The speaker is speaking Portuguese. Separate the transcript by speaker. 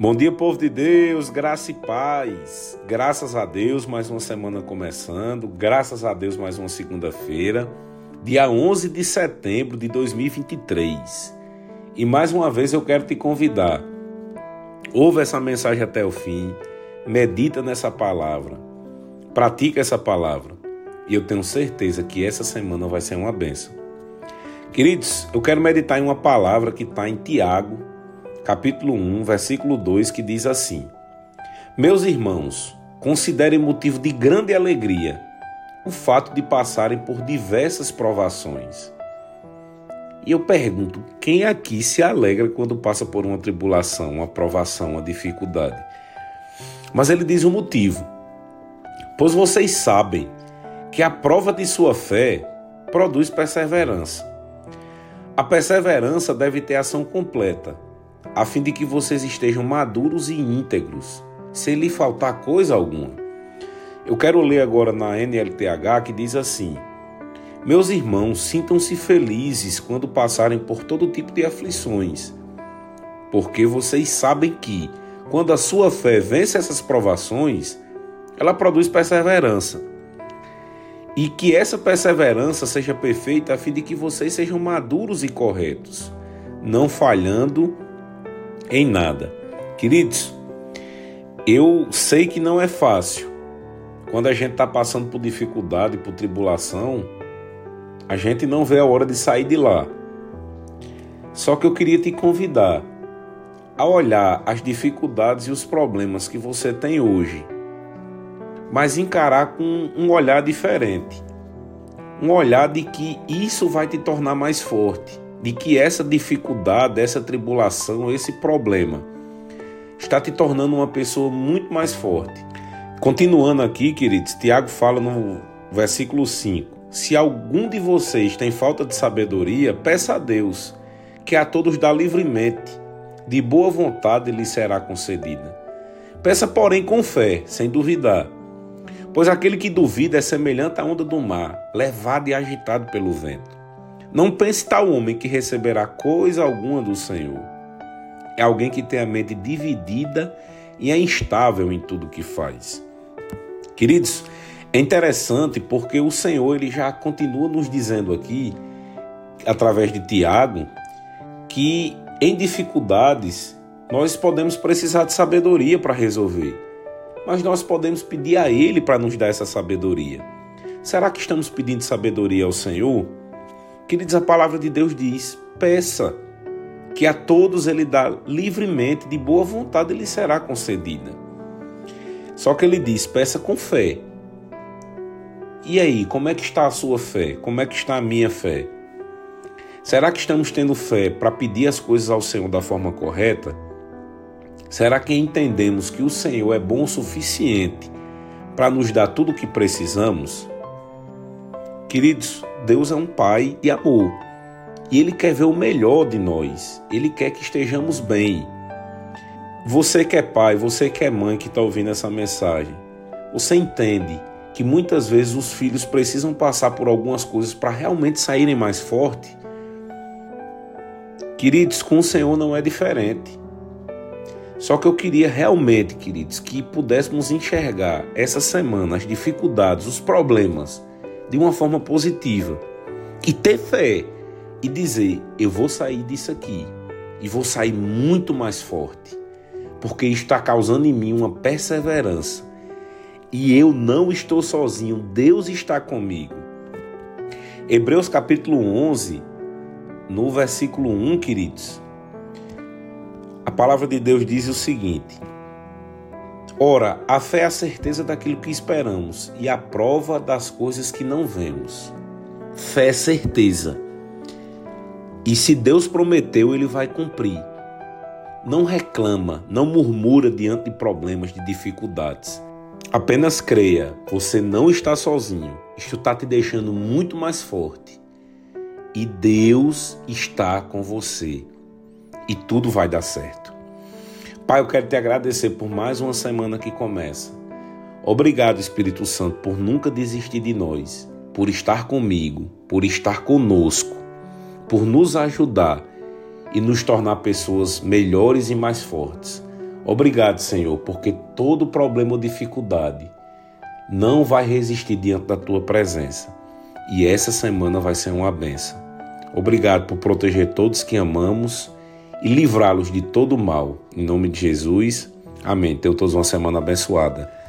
Speaker 1: Bom dia, povo de Deus, graça e paz. Graças a Deus, mais uma semana começando. Graças a Deus, mais uma segunda-feira, dia 11 de setembro de 2023. E mais uma vez eu quero te convidar. Ouve essa mensagem até o fim, medita nessa palavra, pratica essa palavra. E eu tenho certeza que essa semana vai ser uma benção. Queridos, eu quero meditar em uma palavra que está em Tiago, capítulo 1, versículo 2, que diz assim: Meus irmãos, considerem motivo de grande alegria o fato de passarem por diversas provações. E eu pergunto, quem aqui se alegra quando passa por uma tribulação, uma provação, uma dificuldade? Mas ele diz o motivo. Pois vocês sabem que a prova de sua fé produz perseverança. A perseverança deve ter ação completa a fim de que vocês estejam maduros e íntegros, sem lhe faltar coisa alguma. Eu quero ler agora na NLTH que diz assim: Meus irmãos, sintam-se felizes quando passarem por todo tipo de aflições, porque vocês sabem que, quando a sua fé vence essas provações, ela produz perseverança. E que essa perseverança seja perfeita a fim de que vocês sejam maduros e corretos, não falhando em nada. Queridos, eu sei que não é fácil. Quando a gente está passando por dificuldade, por tribulação, a gente não vê a hora de sair de lá. Só que eu queria te convidar a olhar as dificuldades e os problemas que você tem hoje, mas encarar com um olhar diferente. Um olhar de que isso vai te tornar mais forte de que essa dificuldade, essa tribulação, esse problema está te tornando uma pessoa muito mais forte. Continuando aqui, queridos, Tiago fala no versículo 5: Se algum de vocês tem falta de sabedoria, peça a Deus, que a todos dá livremente, de boa vontade lhe será concedida. Peça, porém, com fé, sem duvidar. Pois aquele que duvida é semelhante à onda do mar, levado e agitado pelo vento. Não pense tal homem que receberá coisa alguma do Senhor. É alguém que tem a mente dividida e é instável em tudo que faz. Queridos, é interessante porque o Senhor ele já continua nos dizendo aqui, através de Tiago, que em dificuldades nós podemos precisar de sabedoria para resolver, mas nós podemos pedir a Ele para nos dar essa sabedoria. Será que estamos pedindo sabedoria ao Senhor? Queridos, a palavra de Deus diz: peça, que a todos ele dá livremente, de boa vontade lhe será concedida. Só que ele diz: peça com fé. E aí, como é que está a sua fé? Como é que está a minha fé? Será que estamos tendo fé para pedir as coisas ao Senhor da forma correta? Será que entendemos que o Senhor é bom o suficiente para nos dar tudo o que precisamos? Queridos, Deus é um Pai de amor e Ele quer ver o melhor de nós, Ele quer que estejamos bem. Você que é pai, você que é mãe que está ouvindo essa mensagem, você entende que muitas vezes os filhos precisam passar por algumas coisas para realmente saírem mais fortes? Queridos, com o Senhor não é diferente. Só que eu queria realmente, queridos, que pudéssemos enxergar essa semana as dificuldades, os problemas de uma forma positiva e ter fé e dizer: eu vou sair disso aqui e vou sair muito mais forte, porque está causando em mim uma perseverança e eu não estou sozinho, Deus está comigo. Hebreus capítulo 11, no versículo 1, queridos, a palavra de Deus diz o seguinte: Ora, a fé é a certeza daquilo que esperamos e a prova das coisas que não vemos. Fé é certeza. E se Deus prometeu, ele vai cumprir. Não reclama, não murmura diante de problemas, de dificuldades. Apenas creia, você não está sozinho. Isto está te deixando muito mais forte. E Deus está com você. E tudo vai dar certo. Pai, eu quero te agradecer por mais uma semana que começa. Obrigado, Espírito Santo, por nunca desistir de nós, por estar comigo, por estar conosco, por nos ajudar e nos tornar pessoas melhores e mais fortes. Obrigado, Senhor, porque todo problema ou dificuldade não vai resistir diante da tua presença. E essa semana vai ser uma benção. Obrigado por proteger todos que amamos e livrá-los de todo mal. Em nome de Jesus. Amém. Tenham todos uma semana abençoada.